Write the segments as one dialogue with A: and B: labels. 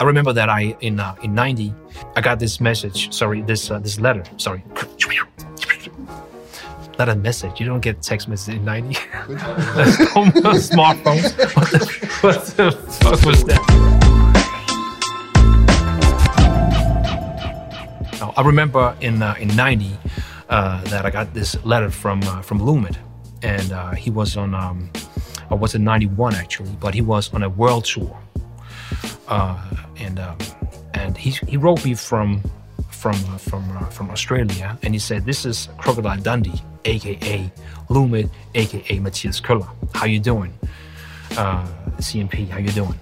A: I remember that I in uh, in '90 I got this message. Sorry, this uh, this letter. Sorry, not a message. You don't get text message in '90. Smartphones. What the, fuck was that? No, I remember in uh, in '90 uh, that I got this letter from uh, from Loomit, and uh, he was on. Um, or was it '91 actually? But he was on a world tour uh, and um, and he he wrote me from from uh, from uh, from Australia, and he said, "This is Crocodile Dundee, aka Loomit, aka Matthias Köhler. How you doing? Uh, CMP, how you doing?"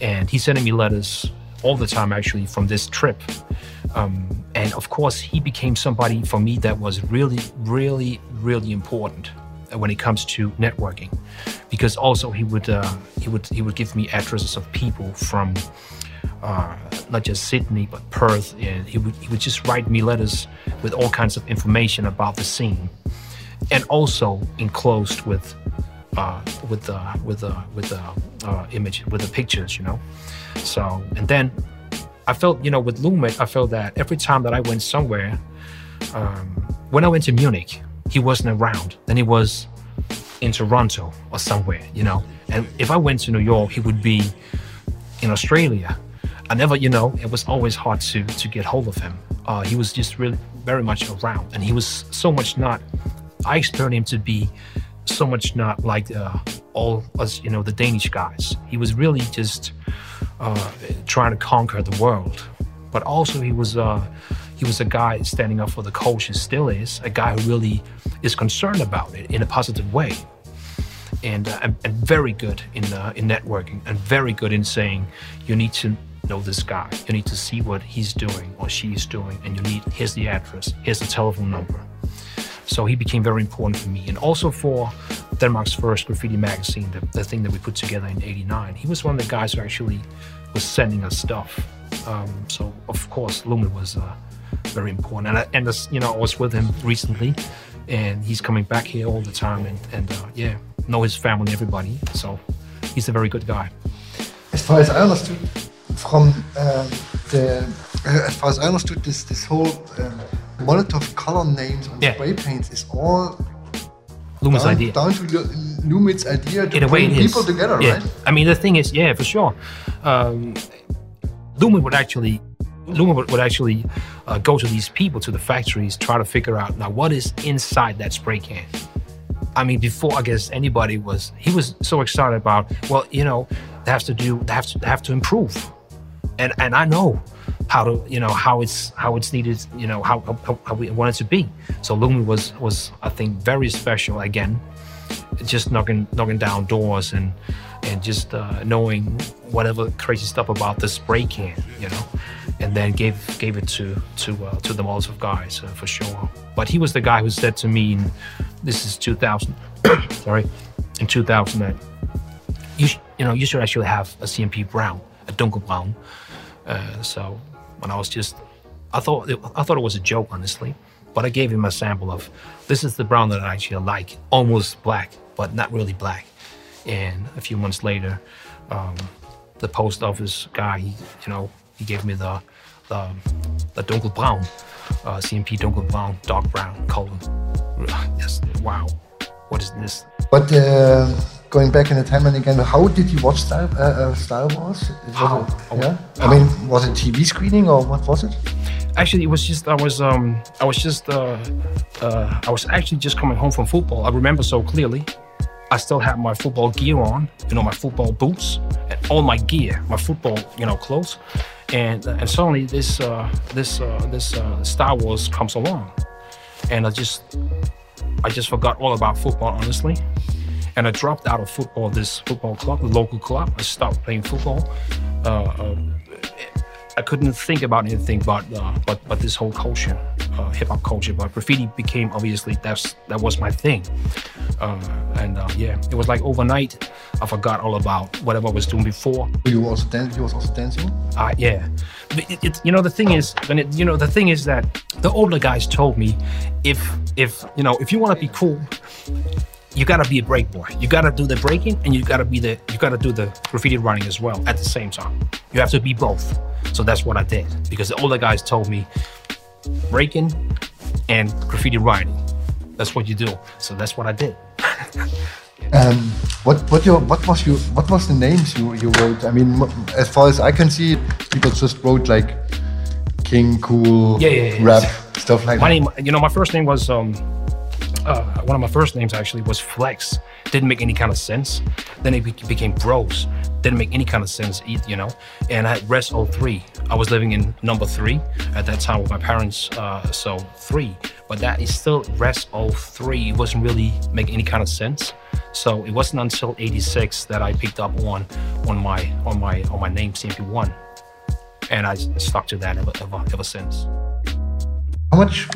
A: And he's sending me letters all the time, actually, from this trip. Um, and of course, he became somebody for me that was really, really, really important when it comes to networking because also he would uh, he would he would give me addresses of people from uh, not just Sydney but Perth, and he would he would just write me letters with all kinds of information about the scene, and also enclosed with uh, with the with the with the uh, image with the pictures, you know. So and then I felt you know with Loomit, I felt that every time that I went somewhere, um, when I went to Munich, he wasn't around. Then he was in Toronto or somewhere, you know. And if I went to New York, he would be in Australia. I never, you know, it was always hard to to get hold of him. Uh, he was just really very much around, and he was so much not. I experienced him to be so much not like uh, all us, you know, the Danish guys. He was really just uh, trying to conquer the world, but also he was uh, he was a guy standing up for the culture. Still is a guy who really is concerned about it in a positive way and, uh, and very good in uh, in networking and very good in saying you need to know this guy. You need to see what he's doing or she's doing and you need here's the address. Here's the telephone number. So he became very important for me. And also for denmark's first graffiti magazine the, the thing that we put together in 89 he was one of the guys who actually was sending us stuff. Um, so of course Loomit was uh, very important. And, I, and this, you know i was with him recently and he's coming back here all the time and, and uh, yeah know his family, everybody. So he's a very good guy.
B: As far as I understood from um, the, uh, as far as I understood, this this whole um, Molotow color names on yeah. spray paints is all
A: Loomit's
B: down,
A: idea.
B: Down to Loomit's idea to
A: In
B: bring people
A: is.
B: together,
A: yeah.
B: right?
A: I mean, the thing is, yeah, for sure. Um, Loomit would actually would, would actually uh, go to these people, to the factories, try to figure out now what is inside that spray can. I mean, before I guess anybody was, he was so excited about. Well, you know, they have to do, they have to, they have to improve, and and I know how to, you know, how it's how it's needed, you know, how how, how we want it to be. So Loomit was was I think very special again, just knocking knocking down doors and and just uh, knowing whatever crazy stuff about the spray can, you know, and then gave gave it to to uh, to the Molotow guys uh, for sure. But he was the guy who said to me, in, "This is 2000, sorry, in 2000 you sh- you know you should actually have a CMP brown, a donkerbrown." Uh, so when I was just, I thought it, I thought it was a joke, honestly. But I gave him a sample of this is the brown that I actually like, almost black, but not really black. And a few months later, um, the post office guy, he, you know, he gave me the the, the donkerbrown, uh, CMP donkerbrown, dark brown color. Yes, wow, what is this?
B: But uh, going back in the time and again, how did you watch Star, uh, uh Style Wars? Was
A: how?
B: It, yeah, how? I mean, was it TV screening or what was it?
A: Actually, it was just I was um I was just uh, uh I was actually just coming home from football. I remember so clearly. I still had my football gear on, you know, my football boots and all my gear, my football, you know, clothes. And and suddenly this uh, this uh, this uh, Style Wars comes along, and I just I just forgot all about football, honestly. And I dropped out of football, this football club, the local club. I stopped playing football. Uh, uh, I couldn't think about anything but uh, but but this whole culture, uh, hip hop culture. But graffiti became obviously that's that was my thing, uh, and uh, yeah, it was like overnight. I forgot all about whatever I was doing before.
B: You were also dancing. You was also dancing.
A: Uh, yeah. It, it, you know the thing is, it, you know the thing is that the older guys told me, if if you know if you want to be cool, you gotta be a break boy. You gotta do the breaking and you gotta be the you gotta do the graffiti writing as well at the same time. You have to be both. So that's what I did because the older guys told me breaking and graffiti writing. That's what you do. So that's what I did.
B: um, what what your what was you what was the names you you wrote? I mean, as far as I can see, people just wrote like King, Cool,
A: yeah, yeah, yeah.
B: rap, stuff like
A: my
B: that.
A: name, you know, my first name was um, uh, one of my first names actually was Flex. Didn't make any kind of sense. Then it be- became Bros. Didn't make any kind of sense, you know. And I had Res 03. I was living in number three at that time with my parents, uh, so three. But that is still Res 03. It wasn't really making any kind of sense. So it wasn't until 86 that I picked up on on my on my on my name CMP1, and I stuck to that ever ever, ever since.
B: How much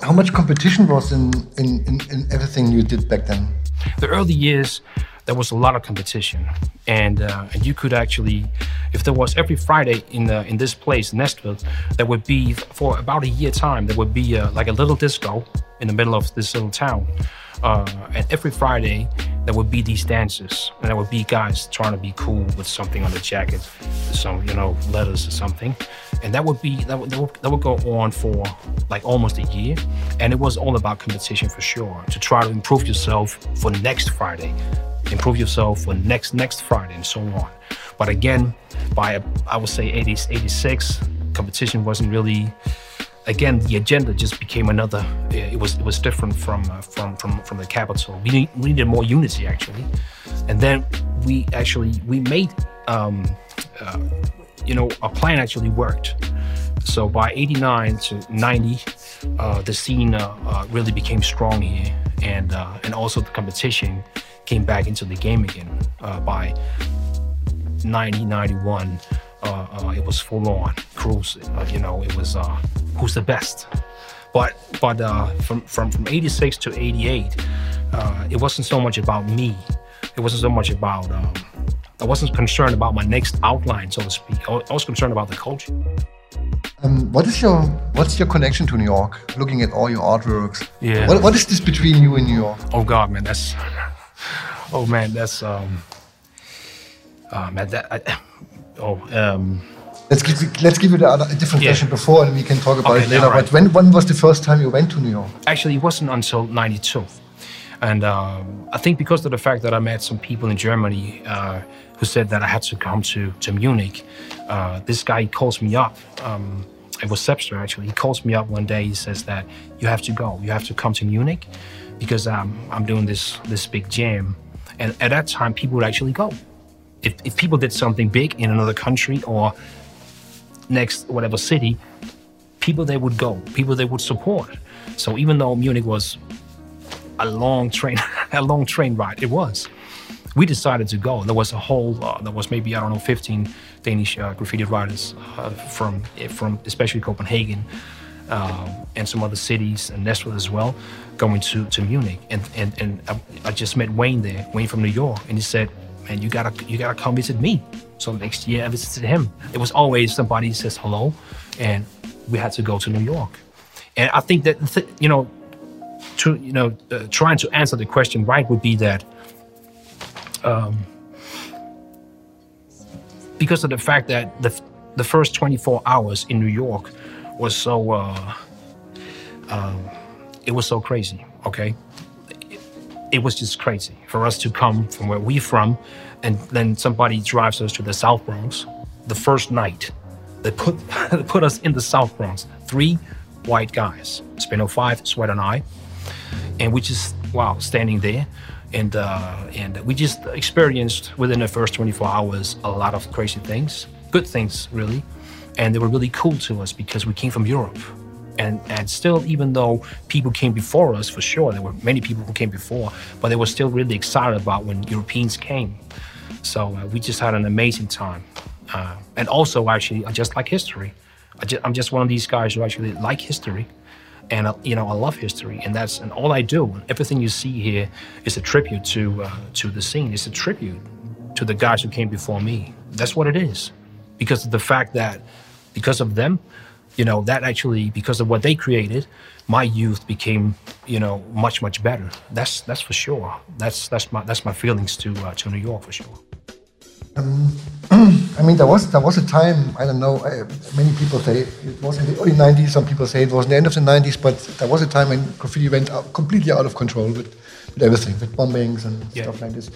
B: how much competition was in, in, in, in everything you did back then?
A: the early years, there was a lot of competition, and uh, and you could actually, if there was every Friday in the, in this place, Næstved, there would be for about a year time there would be uh, like a little disco in the middle of this little town, uh, and every Friday there would be these dances, and there would be guys trying to be cool with something on the jacket, some you know letters or something, and that would be that would, that would, that would go on for like almost a year, and it was all about competition for sure to try to improve yourself for next Friday, improve yourself for next next Friday, and so on. But again, by I would say 80, 86, competition wasn't really again, the agenda just became another. It was it was different from uh, from from from the capital. We, need, we needed more unity actually, and then we actually we made um, uh, you know our plan actually worked. So by '89 to '90, uh, the scene uh, uh, really became strong here, and uh, and also the competition came back into the game again by 1991. Uh, uh, it was full on cruise. Uh, you know, it was who's the best. But but from from from '86 to '88, it wasn't so much about me. It wasn't so much about. Um, I wasn't concerned about my next outline, so to speak. I was concerned about the culture.
B: Um, what is your what's your connection to New York? Looking at all your artworks,
A: yeah.
B: What, what is this between you and New York?
A: Oh God, man, that's oh man, that's um, oh man, that I, oh um.
B: Let's give let's give it a, a different
A: Yeah.
B: question before, and we can talk about
A: Okay,
B: it later.
A: yeah, right.
B: But when when was the first time you went to New York?
A: Actually, it wasn't until '92, and um, I think because of the fact that I met some people in Germany uh, who said that I had to come to to Munich. Uh, this guy calls me up. Um, it was Sepster actually. He calls me up one day. He says that you have to go. You have to come to Munich because um, I'm doing this this big jam. And at that time, people would actually go. If, if people did something big in another country or next whatever city, people they would go, people they would support. So even though Munich was a long train, a long train ride, it was. We decided to go. There was a whole, uh, there was maybe I don't know, 15 Danish uh, graffiti writers uh, from from especially Copenhagen um, and some other cities and Nashville as well, going to, to Munich. And and and I, I just met Wayne there, Wayne from New York, and he said, "Man, you gotta you gotta come visit me." So next year I visited him. It was always somebody says hello, and we had to go to New York. And I think that th- you know, to you know, uh, trying to answer the question right would be that. Um, because of the fact that the the first 24 hours in New York was so uh, um, it was so crazy. Okay, it, was just crazy for us to come from where we from, and then somebody drives us to the South Bronx. The first night, they put they put us in the South Bronx. Three white guys, Spino Five, Sweat and I, and we just wow standing there. And uh, and we just experienced within the first 24 hours a lot of crazy things, good things really, and they were really cool to us because we came from Europe, and and still even though people came before us for sure, there were many people who came before, but they were still really excited about when Europeans came. So uh, we just had an amazing time, uh, and also actually I just like history. I just, I'm just one of these guys who actually like history, and uh, you know I love history, and that's and all I do. Everything you see here is a tribute to uh, to the scene. It's a tribute to the guys who came before me. That's what it is, because of the fact that because of them, you know, that actually because of what they created, my youth became, you know, much much better. That's that's for sure. That's that's my that's my feelings to uh, to New York for sure.
B: Um, I mean, there was there was a time. I don't know. Uh, many people say it was in the early '90s. Some people say it was in the end of the '90s. But there was a time when graffiti went out, completely out of control with, with everything, with bombings and yeah. stuff like this.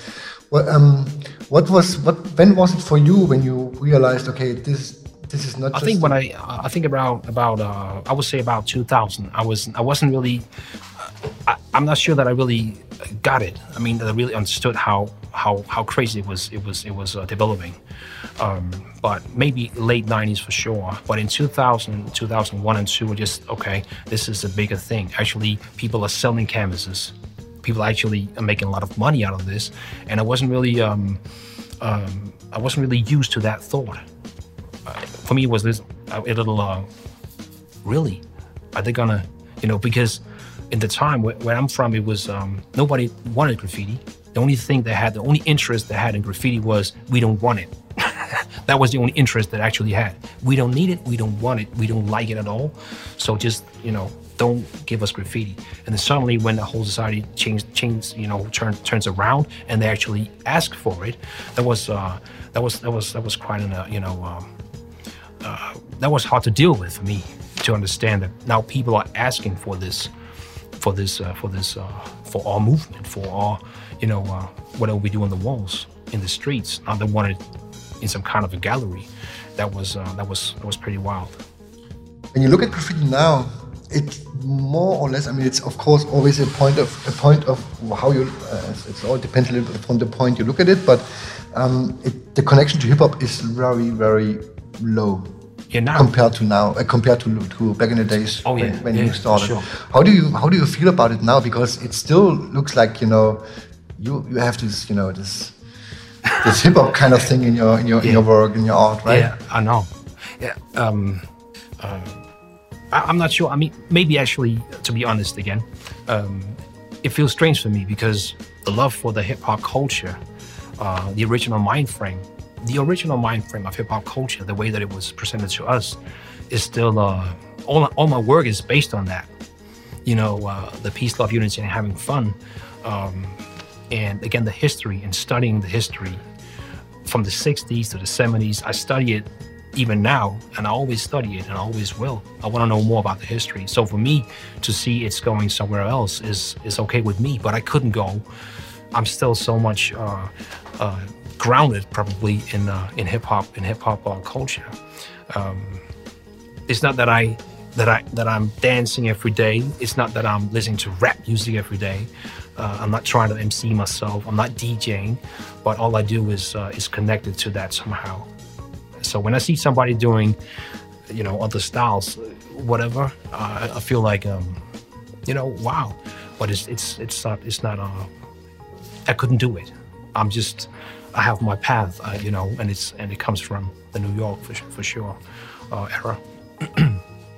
B: Well, um, what was what? When was it for you when you realized, okay, this this is not.
A: I think when I I think about about uh, I would say about 2000. I was I wasn't really. I, I'm not sure that I really got it. I mean, that I really understood how how how crazy it was it was it was uh, developing. Um, but maybe late 90s for sure. But in 2000, 2001 and 2, were just okay. This is a bigger thing. Actually, people are selling canvases. People actually are making a lot of money out of this, and I wasn't really um, um, I wasn't really used to that thought. Uh, for me, it was this a little uh, really are they gonna you know because in the time where, where I'm from, it was um, nobody wanted graffiti. The only thing they had, the only interest they had in graffiti was we don't want it. that was the only interest that actually had. We don't need it. We don't want it. We don't like it at all. So just you know, don't give us graffiti. And then suddenly, when the whole society changed, changed, you know, turns turns around, and they actually ask for it, that was uh, that was that was that was quite an uh, you know um, uh, that was hard to deal with for me to understand that now people are asking for this for this uh, for this uh, for our movement for our you know uh, whatever we do on the walls in the streets. Not they wanted in some kind of a gallery. That was uh, that was that was pretty wild.
B: When you look at graffiti now it's more or less i mean it's of course always a point of a point of how you uh, it all depends a little bit from the point you look at it but um, it, the connection to hip-hop is very very low
A: yeah, now.
B: compared to now, uh, compared to, to back in the days
A: oh,
B: yeah,
A: when,
B: when
A: yeah,
B: you started.
A: Sure.
B: How do you how do you feel about it now? Because it still looks like you know you you have this you know this this hip hop kind of thing in your in your in your work in your art, right?
A: Yeah, I know. Yeah. Um, uh, I, am not sure. I mean, maybe actually, to be honest, again, um, it feels strange for me because the love for the hip hop culture, uh, the original mind frame, the original mind frame of hip hop culture, the way that it was presented to us, is still uh, all, all my work is based on that. You know, uh, the peace, love, unity, and having fun. Um, and again, the history and studying the history from the 60s to the 70s. I study it even now, and I always study it and I always will. I want to know more about the history. So for me to see it's going somewhere else is is okay with me, but I couldn't go. I'm still so much uh, uh, grounded probably in uh, in hip hop in hip hop uh, culture. Um, it's not that I that I that I'm dancing every day. It's not that I'm listening to rap music every day. Uh, I'm not trying to MC myself. I'm not DJing, but all I do is uh, is connected to that somehow. So when I see somebody doing, you know, other styles, whatever, uh, I feel like, um, you know, wow. But it's it's it's not it's not. Uh, I couldn't do it. I'm just I have my path, uh, you know, and it's and it comes from the New York for, for sure uh, era.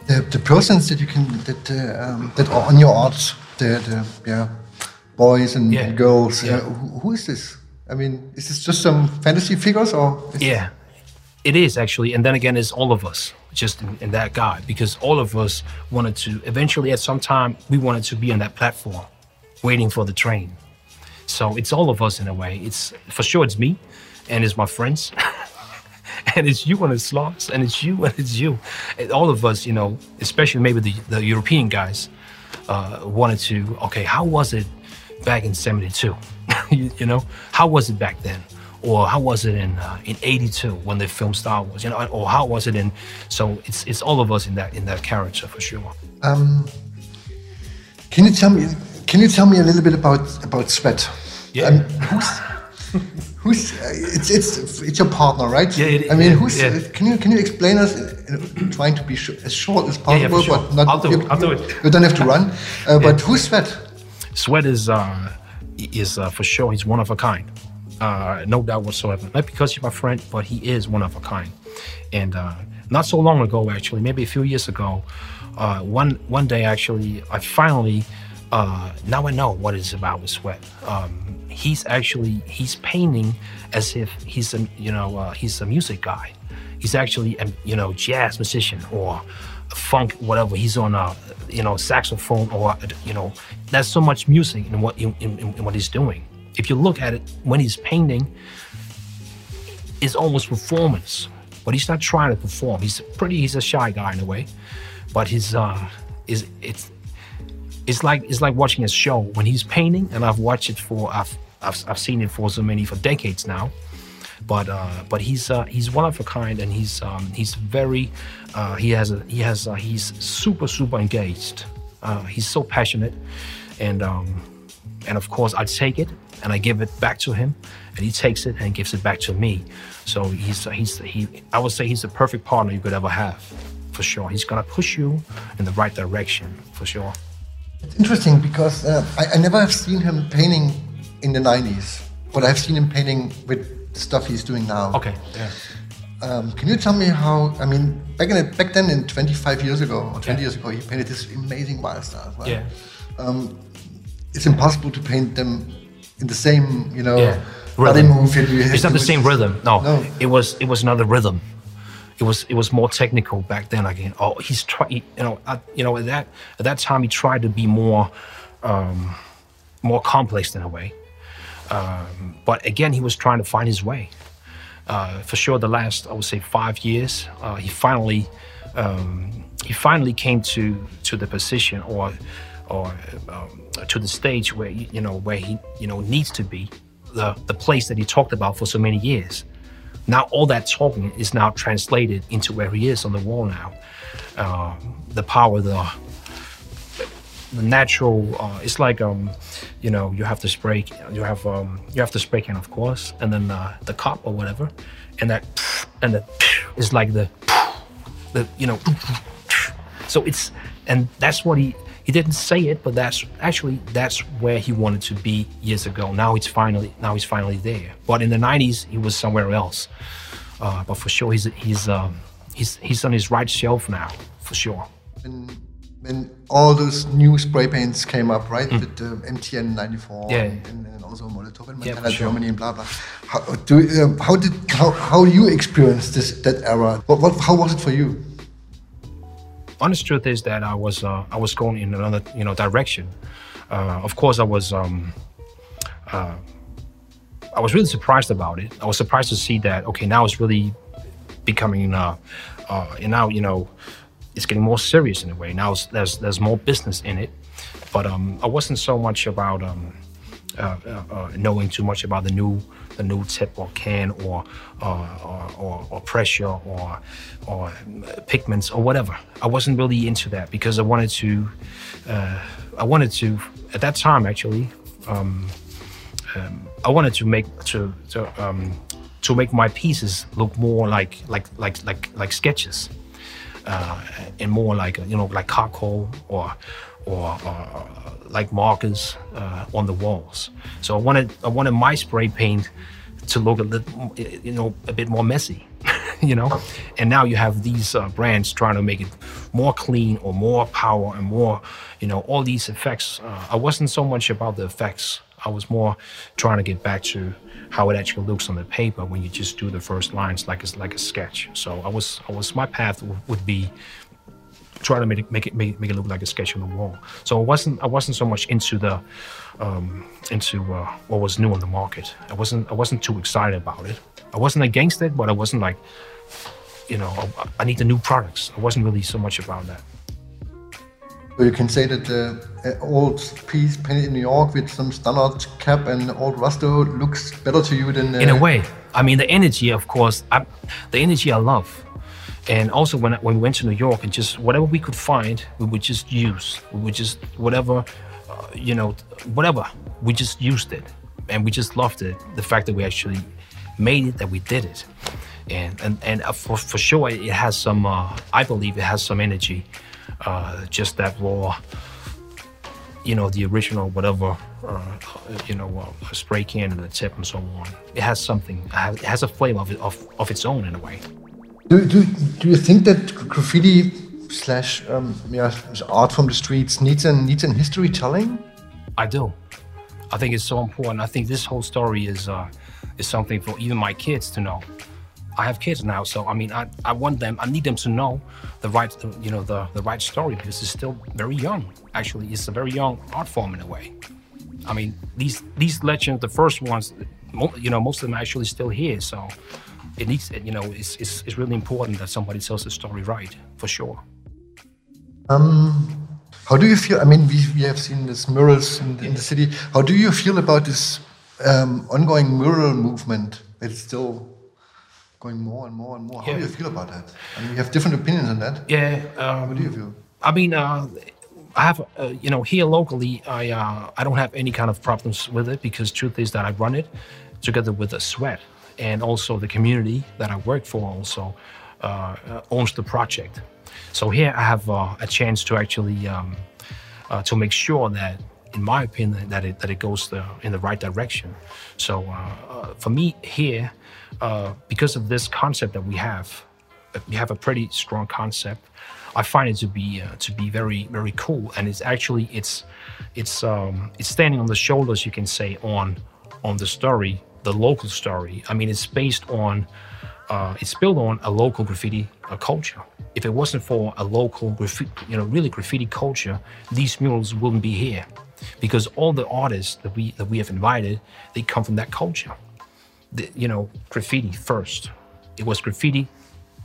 B: the, the persons that you can that uh, um, that are on your art, the, the yeah boys and yeah. girls. Yeah. Uh, who, who is this? I mean, is this just some fantasy figures or?
A: yeah, it is actually, and then again, it's all of us just in, in that guy because all of us wanted to eventually at some time we wanted to be on that platform, waiting for the train so it's all of us in a way. It's for sure it's me, and it's my friends, and it's you and it's Lars, and it's you and it's you. And all of us, you know, especially maybe the, the European guys, uh, wanted to. Okay, how was it back in '72? you, you, know, how was it back then? Or how was it in uh, in '82 when they filmed Style Wars? You know, or how was it in? So it's it's all of us in that in that character for sure.
B: Um, can you tell me? Can you tell me a little bit about about Sweat?
A: Yeah. Um,
B: who's who's uh, it's it's it's your partner, right?
A: Yeah. It,
B: I mean,
A: yeah,
B: who's?
A: Yeah.
B: Can you can you explain us? Uh, trying to be sh as short as possible,
A: yeah, sure.
B: but not.
A: I'll do,
B: you,
A: I'll do it.
B: You don't have to run. Uh, but who's Sweat?
A: Sweat is uh, is uh, for sure. He's one of a kind. Uh, no doubt whatsoever. Not because he's my friend, but he is one of a kind. And uh, not so long ago, actually, maybe a few years ago, uh, one one day actually, I finally uh, now I know what it's about with Sweat. Um, he's actually he's painting as if he's a you know uh, he's a music guy. He's actually a you know jazz musician or funk, whatever. He's on a you know saxophone or you know. There's so much music in what in, in, in what he's doing. If you look at it when he's painting, it's almost performance. But he's not trying to perform. He's pretty. He's a shy guy in a way, but his uh, is it's it's like it's like watching a show when he's painting, and I've watched it for I've I've, I've seen it for so many for decades now. But uh, but he's uh, he's one of a kind, and he's um, he's very uh, he has a he has uh, he's super super engaged. Uh, he's so passionate, and um, and of course I take it and I give it back to him, and he takes it and gives it back to me. So he's he's he I would say he's the perfect partner you could ever have, for sure. He's gonna push you in the right direction, for sure.
B: It's interesting because uh, I, I never have seen him painting in the 90s, but I've seen him painting with stuff he's doing now.
A: Okay. Yeah.
B: Um, can you tell me how? I mean, back in the, back then, in 25 years ago or 20
A: Yeah.
B: years ago, he painted this amazing wild stars. Right?
A: Yeah.
B: Um, it's impossible to paint them in the same, you know,
A: Yeah. Rhythm.
B: move. that
A: It's not the same rhythm. No,
B: No.
A: it was it was another rhythm. It was it was more technical back then. Again, oh, he's try you know I, you know at that at that time he tried to be more um, more complex in a way. Um, but again, he was trying to find his way. Uh, for sure, the last I would say five years, uh, he finally um, he finally came to to the position or or um, to the stage where you know where he you know needs to be the the place that he talked about for so many years. Now all that talking is now translated into where he is on the wall now. Uh, the power, the the natural uh, it's like um you know you have the spray you have um you have the spray can of course and then uh, the cup or whatever and that and the is like the the you know so it's and that's what he he didn't say it but that's actually that's where he wanted to be years ago now he's finally now he's finally there but in the 90s he was somewhere else uh, but for sure he's he's um he's he's on his right shelf now for sure
B: when, when all those new spray paints came up, right, with the MTN 94
A: Hmm. Yeah.
B: and, and also Molotow and
A: Yeah,
B: Montana
A: sure.
B: Germany and blah blah. How do um, how did how how you experienced this that era? What, what how was it for you?
A: Honest truth is that I was uh, I was going in another you know direction. Uh, of course, I was um, uh, I was really surprised about it. I was surprised to see that okay now it's really becoming uh, uh, and now you know it's getting more serious in a way. Now there's there's more business in it, but um, I wasn't so much about um, uh, uh, knowing too much about the new the new tip or can or or, or, or pressure or or pigments or whatever. I wasn't really into that because I wanted to uh, I wanted to at that time actually um, um, I wanted to make to to um, to make my pieces look more like like like like like sketches uh, and more like you know like charcoal or or, or like markers uh, on the walls. So I wanted I wanted my spray paint to look a little you know a bit more messy, you know. And now you have these uh, brands trying to make it more clean or more power and more you know all these effects. Uh, I wasn't so much about the effects. I was more trying to get back to how it actually looks on the paper when you just do the first lines like it's like a sketch. So I was I was my path would be try to make it make it make, make it look like a sketch on the wall. So I wasn't I wasn't so much into the um, into uh, what was new on the market. I wasn't I wasn't too excited about it. I wasn't against it, but I wasn't like you know I, I need the new products. I wasn't really so much about that.
B: So you can say that the uh, old piece painted in New York with some standard cap and old rusto looks better to you than uh,
A: in a way. I mean, the energy, of course, I, the energy I love. And also, when, when we went to New York and just whatever we could find, we would just use. We would just, whatever, uh, you know, whatever, we just used it. And we just loved it. The fact that we actually made it, that we did it. And, and, and uh, for, for sure, it has some, uh, I believe it has some energy. Uh, just that raw, you know, the original whatever, uh, you know, uh, spray can and the tip and so on. It has something. It has a flavor of, of, of its own in a way.
B: Do, do, do you think that graffiti slash um, yeah, art from the streets needs an needs an history telling?
A: I do. I think it's so important. I think this whole story is uh, is something for even my kids to know. I have kids now, so I mean, I, I want them, I need them to know the right, you know, the, the right story because it's still very young. Actually, it's a very young art form in a way. I mean, these these legends, the first ones, you know, most of them are actually still here. So it needs, you know, it's, it's, it's really important that somebody tells the story right, for sure.
B: Um, how do you feel? I mean, we, we have seen these murals in, in the city. How do you feel about this um, ongoing mural movement? It's still going more and more and more. How yeah. do you feel about that? I mean, you have different opinions on that.
A: Yeah.
B: Um, How do you feel?
A: I mean, uh, I have, uh, you know, here locally, I uh, I don't have any kind of problems with it because truth is that I run it together with a sweat and also the community that I work for also uh, owns the project. So here I have uh, a chance to actually um, uh, to make sure that, in my opinion, that it that it goes the, in the right direction. So uh, for me here, because of this concept that we have, we have a pretty strong concept. I find it to be uh, to be very very cool, and it's actually it's it's um, it's standing on the shoulders, you can say, on on the story, the local story. I mean, it's based on uh, it's built on a local graffiti uh, culture. If it wasn't for a local graffiti, you know, really graffiti culture, these murals wouldn't be here, because all the artists that we that we have invited, they come from that culture. The, you know, graffiti first. It was graffiti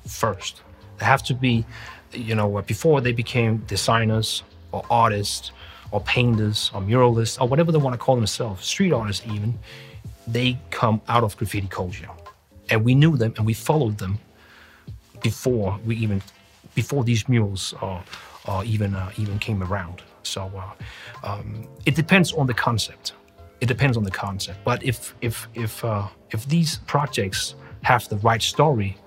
A: first. They have to be you know, before they became designers or artists or painters or muralists or whatever they want to call themselves, street artists even, they come out of graffiti culture. And we knew them and we followed them before we even, before these murals uh, even, uh, even came around. So uh, um, it depends on the concept. It depends on the concept. But if, if, if, uh, if these projects have the right story,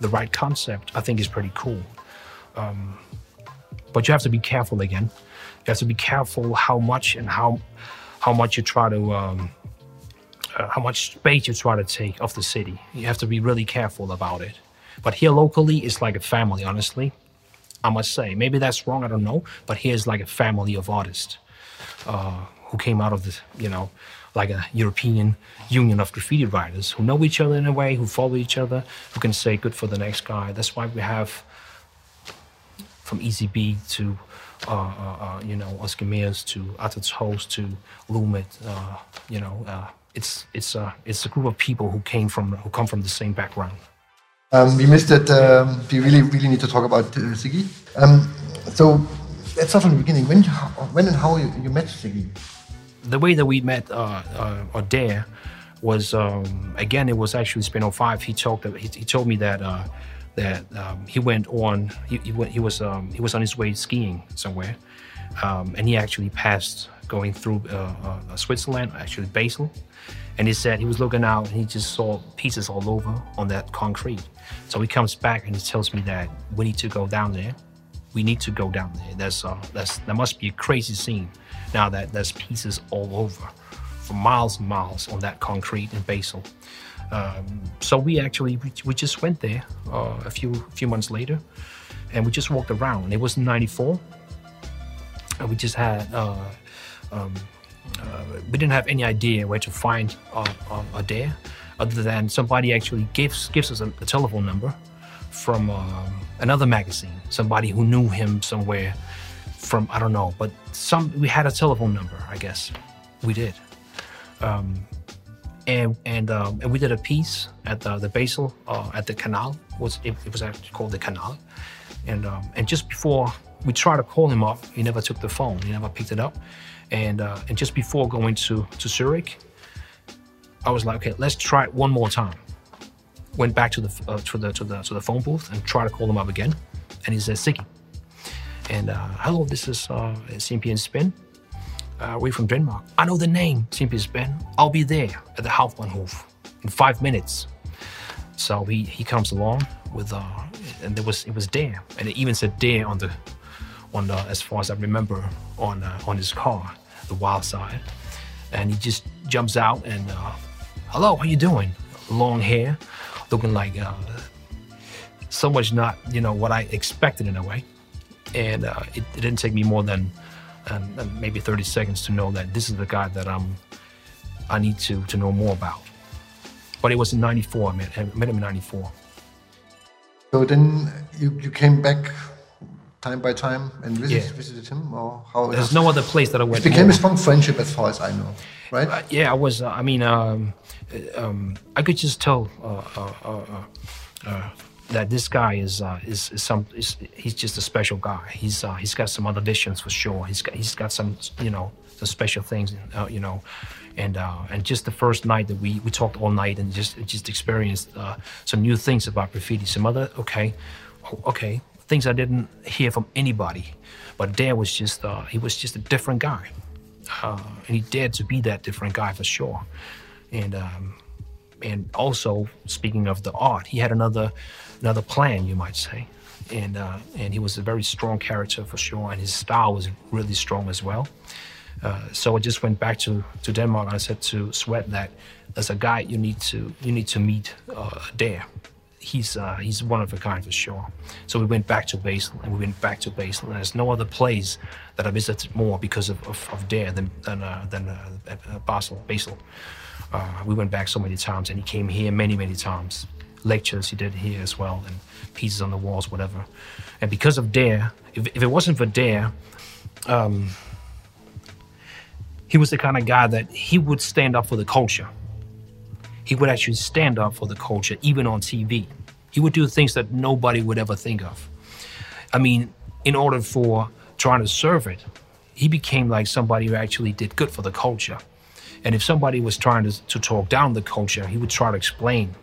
A: the right concept, I think is pretty cool. Um, but you have to be careful again. You have to be careful how much and how how much you try to um, uh, how much space you try to take of the city. You have to be really careful about it. But here locally, it's like a family. Honestly, I must say, maybe that's wrong. I don't know. But here's like a family of artists uh, who came out of the you know like a European union of graffiti writers who know each other in a way, who follow each other, who can say good for the next guy. That's why we have from ECB to uh, uh, uh, you know Os Gemeos to Atats Host to Loomit. Uh, you know, it's it's uh, it's a group of people who came from who come from the same background.
B: Um, we missed that. Um, we really really need to talk about Sigi. Um, so let's start from the beginning. When when and how you, you met Sigi?
A: The way that we met uh, or Dare was um, again it was actually Spin 05. He talked. He, he told me that that um, he went on. He, he, went, he was um, he was on his way skiing somewhere, um, and he actually passed going through uh, uh, Switzerland, actually Basel, and he said he was looking out and he just saw pieces all over on that concrete. So he comes back and he tells me that we need to go down there. We need to go down there. That's uh, that's that must be a crazy scene. Now that there's pieces all over, for miles and miles on that concrete in Basel. Um, so we actually we, we just went there uh, a few few months later, and we just walked around. It was '94, and we just had uh, um, uh, we didn't have any idea where to find uh, a dare, other than somebody actually gives gives us a, a telephone number from um, another magazine. Somebody who knew him somewhere from I don't know, but some we had a telephone number. I guess we did. Um, and and um, and we did a piece at the the Basel uh, at the canal. Was it, it, was actually called the canal, and um, and just before we tried to call him up, he never took the phone. He never picked it up, and uh, and just before going to to Zurich, I was like, okay, let's try it one more time. Went back to the uh, to the to the to the phone booth and tried to call him up again, and he said, "Sigi." And uh, hello, this is uh, CMP and Spin uh, we from Denmark. I know the name, Simpi's Ben. I'll be there at the Hauptbahnhof in five minutes. So he, he comes along with, uh, and there was, it was there. And it even said there on the, on the, as far as I remember, on, uh, on his car, the wild side. And he just jumps out and, uh, hello, how you doing? Long hair, looking like, uh, so much not, you know, what I expected in a way. And uh, it, it didn't take me more than maybe 30 seconds to know that this is the guy that I'm, I need to, to know more about. But it was in 94, I met, I met him in 94.
B: So then you, you came back time by time and visit,
A: Yeah.
B: visited him, or how?
A: There's no other place that I went.
B: It became
A: more.
B: a strong friendship, as far as I know, right?
A: Uh, yeah, I was. Uh, I mean, um, uh, um, I could just tell uh, uh, uh, uh, uh, that this guy is uh, is, is some. Is, he's just a special guy. He's uh, he's got some other visions for sure. He's got he's got some you know some special things. Uh, you know, and uh, and just the first night that we we talked all night and just just experienced uh, some new things about graffiti. Some other okay, okay things I didn't hear from anybody. But Dare was just uh, he was just a different guy uh, and he dared to be that different guy for sure. And um, and also speaking of the art, he had another another plan, you might say, and uh, and he was a very strong character for sure, and his style was really strong as well. Uh, so I just went back to, to Denmark and I said to Sweat that as a guy you need to you need to meet uh, Dare. He's uh, he's one of a kind for sure. So we went back to Basel and we went back to Basel and there's no other place that I visited more because of, of, of Dare than than uh, than uh, uh, Basel Basel. Uh, we went back so many times and he came here many many times. Lectures he did here as well and pieces on the walls whatever. And because of Dare, if, if it wasn't for Dare, um, he was the kind of guy that he would stand up for the culture. He would actually stand up for the culture, even on TV. He would do things that nobody would ever think of. I mean, in order for trying to serve it, he became like somebody who actually did good for the culture. And if somebody was trying to, to talk down the culture, he would try to explain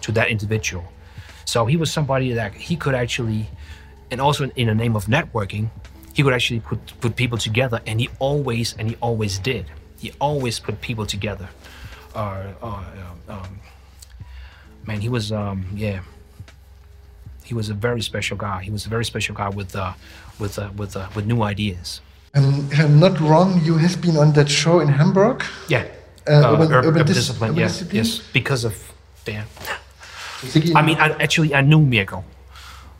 A: to that individual. So he was somebody that he could actually, and also in the name of networking, he could actually put, put people together, and he always and he always did. He always put people together. Uh, uh, um, man, he was um, yeah. He was a very special guy. He was a very special guy with uh, with uh, with uh, with new ideas.
B: And if I'm not wrong, you have been on that show in Hamburg.
A: Yeah.
B: Uh, urban-
A: ur-
B: urban
A: discipline.
B: urban
A: yeah.
B: discipline?
A: Yes. Because of Dan. I mean, I, actually, I knew Mirko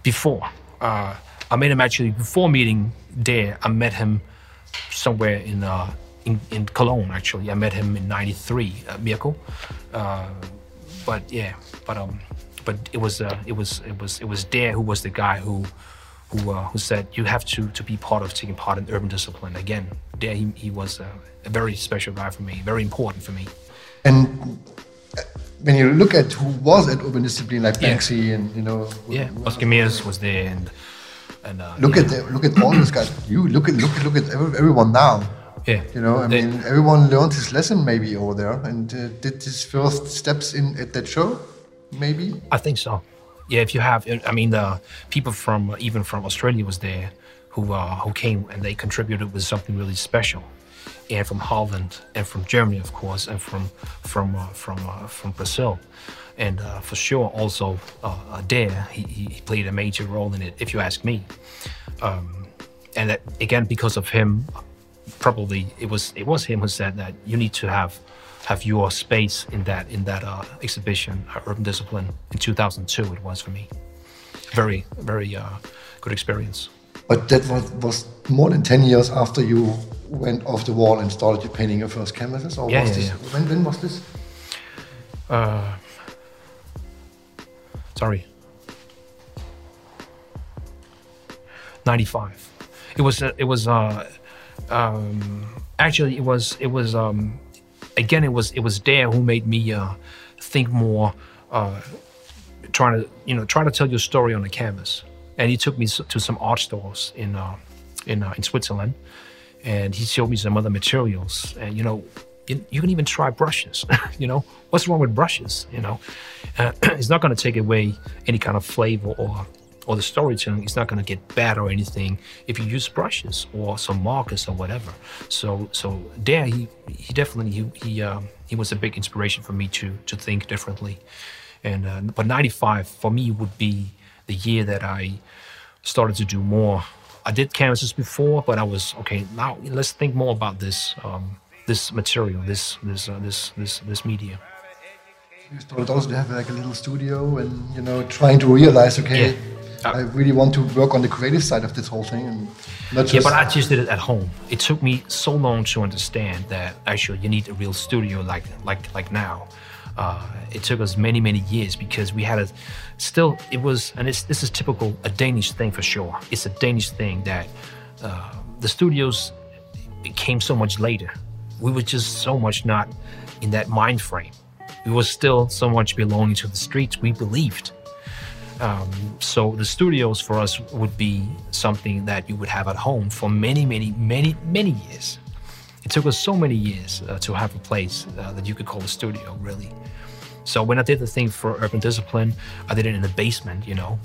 A: before. Uh, I met him actually before meeting Dare. I met him somewhere in uh, in, in Cologne. Actually, I met him in '93, uh, Mirko. Uh, but yeah, but um, but it was uh, it was it was it was Dare who was the guy who who uh, who said you have to to be part of taking part in urban discipline. Again, Dare he, he was uh, a very special guy for me, very important for me.
B: And uh, when you look at who was at urban discipline, like
A: Yeah.
B: Banksy and you know,
A: Yeah, Os Gemeos was there, and and uh,
B: look
A: yeah.
B: at the, look at all these guys. You look at look at look at everyone now.
A: Yeah,
B: You know, I
A: They-
B: mean, everyone learned his lesson maybe over there and uh, did his first steps in at that show, maybe.
A: I think so. Yeah, if you have, I mean, the people from even from Australia was there, who uh, who came and they contributed with something really special, and from Holland and from Germany, of course, and from from uh, from uh, from Brazil, and uh, for sure also uh, uh, Dare. He he played a major role in it, if you ask me. Um, and that, again, because of him, probably it was it was him who said that you need to have have your space in that in that uh, exhibition, uh, Urban Discipline, in 2002. It was for me very very uh, good experience.
B: But that was, was more than 10 years after you went off the wall and started painting your first canvases? Or
A: Yeah,
B: was
A: yeah,
B: this,
A: yeah.
B: When, when was this?
A: Uh, sorry, 95. It was uh, it was uh, um, actually it was it was um, again it was it was Dare who made me uh, think more. Uh, trying to you know try to tell your story on the canvas. And he took me to some art stores in uh, in uh, in Switzerland. And he showed me some other materials. And you know you, you can even try brushes you know? What's wrong with brushes you know? Uh, it's not going to take away any kind of flavor or or the storytelling it's not going to get bad or anything if you use brushes or some markers or whatever so so there he he definitely he he, um, he was a big inspiration for me to to think differently and uh, but 95 for me would be the year that I started to do more. I did canvases before, but I was okay. Now let's think more about this um, this material, this this uh, this this this media.
B: You started also to have like a little studio and, you know, trying to realize, okay,
A: Yeah.
B: I really want to work on the creative side of this whole thing and not just...
A: Yeah, but I just did it at home. It took me so long to understand that actually you need a real studio like like like now. Uh, it took us many, many years because we had a still, it was, and it's, this is typical, a Danish thing for sure. It's a Danish thing that uh, the studios came so much later. We were just so much not in that mind frame. We were still so much belonging to the streets, we believed. Um, so the studios for us would be something that you would have at home for many, many, many, many years. It took us so many years uh, to have a place uh, that you could call a studio, really. So when I did the thing for Urban Discipline, I did it in the basement, you know,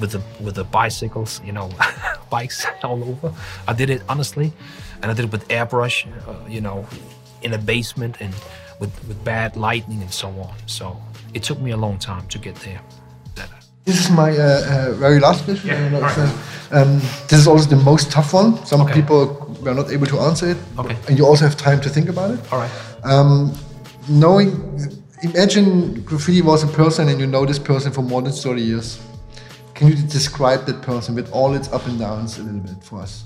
A: with the with the bicycles, you know, bikes all over. I did it honestly, and I did it with airbrush, uh, you know, in a basement and with with bad lighting and so on. So it took me a long time to get there.
B: This is my uh, uh, very last question.
A: Yeah, alright.
B: um, this is also the most tough one. Some
A: Okay.
B: people were not able to answer it.
A: Okay.
B: And you also have time to think about it.
A: All right.
B: Um, knowing, imagine graffiti was a person and you know this person for more than 30 years. Can you describe that person with all its up and downs a little bit for us?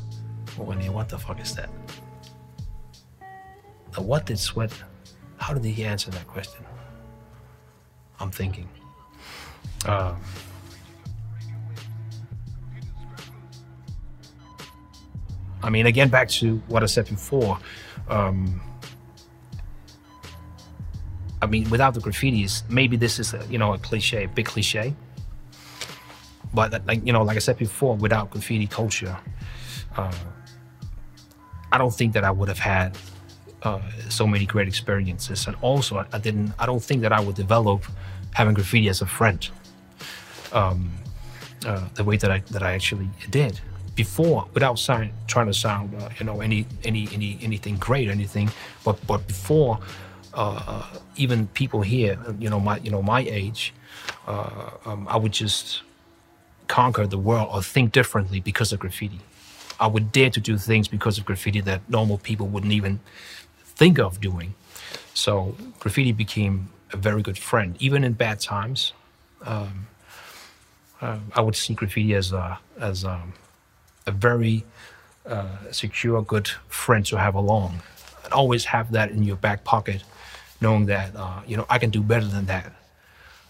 A: Winnie, what the fuck is that? The what did sweat? How did he answer that question? I'm thinking. Um, I mean, again, back to what I said before. Um, I mean, without the graffitis, maybe this is a, you know a cliche, a big cliche. But like you know, like I said before, without graffiti culture, uh, I don't think that I would have had uh, so many great experiences, and also I, I didn't. I don't think that I would develop having graffiti as a friend. Um, uh, the way that I that I actually did before, without sound, trying to sound uh, you know any any any anything great anything, but but before uh, even people here, you know my you know my age, uh, um, I would just conquer the world or think differently because of graffiti. I would dare to do things because of graffiti that normal people wouldn't even think of doing. So graffiti became a very good friend, even in bad times. Um, uh, I would see graffiti as a as a, a very uh, secure, good friend to have along, and always have that in your back pocket, knowing that uh, you know I can do better than that.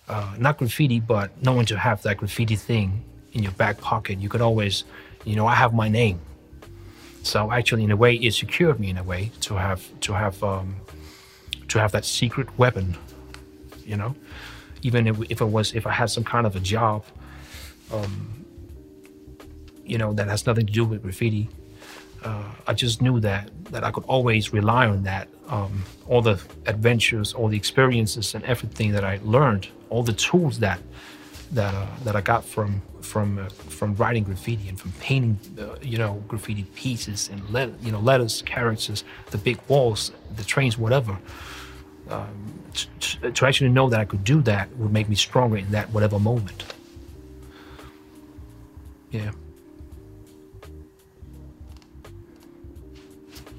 A: Uh, not graffiti, but knowing to have that graffiti thing in your back pocket, you could always, you know, I have my name. So actually, in a way, it secured me in a way to have to have um, to have that secret weapon, you know. Even if, if it was if I had some kind of a job, um, you know, that has nothing to do with graffiti, uh, I just knew that that I could always rely on that. Um, all the adventures, all the experiences, and everything that I learned, all the tools that that uh, that I got from from uh, from writing graffiti and from painting, uh, you know, graffiti pieces and let you know letters, characters, the big walls, the trains, whatever. Um, to, to actually know that I could do that would make me stronger in that whatever moment. Yeah.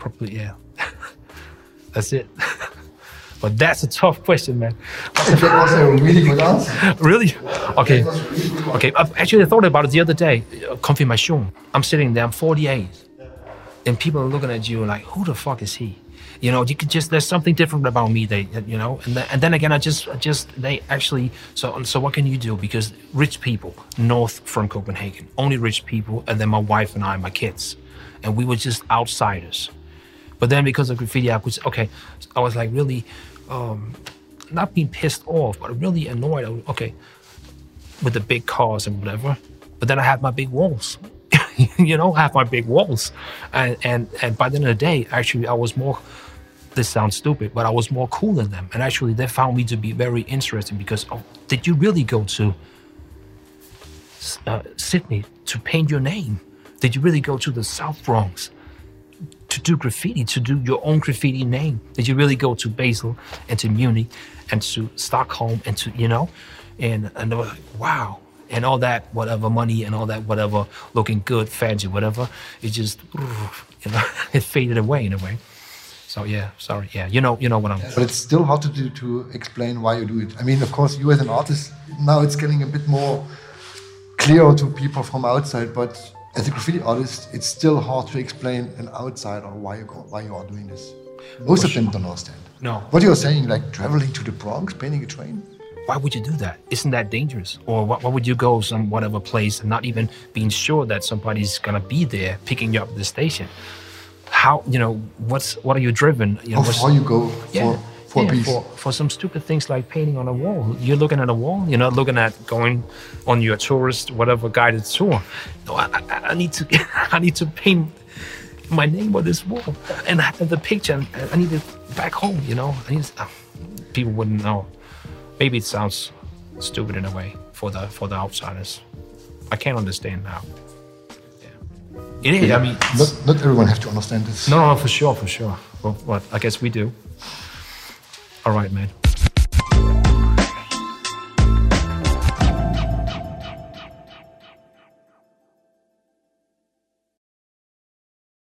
A: Probably, yeah. that's it. but that's a tough question, man.
B: That was a really good answer.
A: really? Okay.
B: That was a really good one.
A: Okay. I've actually thought about it the other day. Uh, Confirmation. I'm sitting there. I'm 48, and people are looking at you like, "Who the fuck is he?" You know, you could just there's something different about me. They, you know, and then, and then again, I just, I just they actually. So, so what can you do? Because rich people north from Copenhagen, only rich people, and then my wife and I, my kids, and we were just outsiders. But then because of graffiti, I could okay. I was like really, um, not being pissed off, but really annoyed. Was, okay, with the big cars and whatever. But then I have my big walls. you know, I have my big walls. And, and and by the end of the day, actually I was more this sounds stupid, but I was more cool than them. And actually they found me to be very interesting because oh, did you really go to uh, Sydney to paint your name? Did you really go to the South Bronx to do graffiti, to do your own graffiti name? That you really go to Basel and to Munich and to Stockholm and to, you know? And, and they were like, wow. And all that, whatever money and all that, whatever, looking good, fancy, whatever, it just, you know, it faded away in a way. So yeah, sorry. Yeah, you know, you know what I'm.
B: But it's still hard to do, to explain why you do it. I mean, of course, you as an artist now it's getting a bit more clear to people from outside. But as a graffiti artist, it's still hard to explain an outsider why you go, why you are doing this. Most of them don't understand.
A: No.
B: What you're saying, like traveling to the Bronx, painting a train?
A: Why would you do that? Isn't that dangerous? Or why, why would you go some whatever place and not even being sure that somebody's gonna be there picking you up at the station? How you know what's what are you driven? You know,
B: How far you go for, for
A: yeah, for, for some stupid things like painting on a wall. You're looking at a wall. You're not looking at going on your tourist whatever guided tour. No, I, I, I need to I need to paint my name on this wall and I have the picture. And I need it back home. You know, I need, uh, people wouldn't know. Maybe it sounds stupid in a way for the for the outsiders. I can't understand now. Yeah. It is. I mean,
B: not, not everyone has to understand this.
A: no, no, for sure, for sure. Well, but I guess we do. All right, man.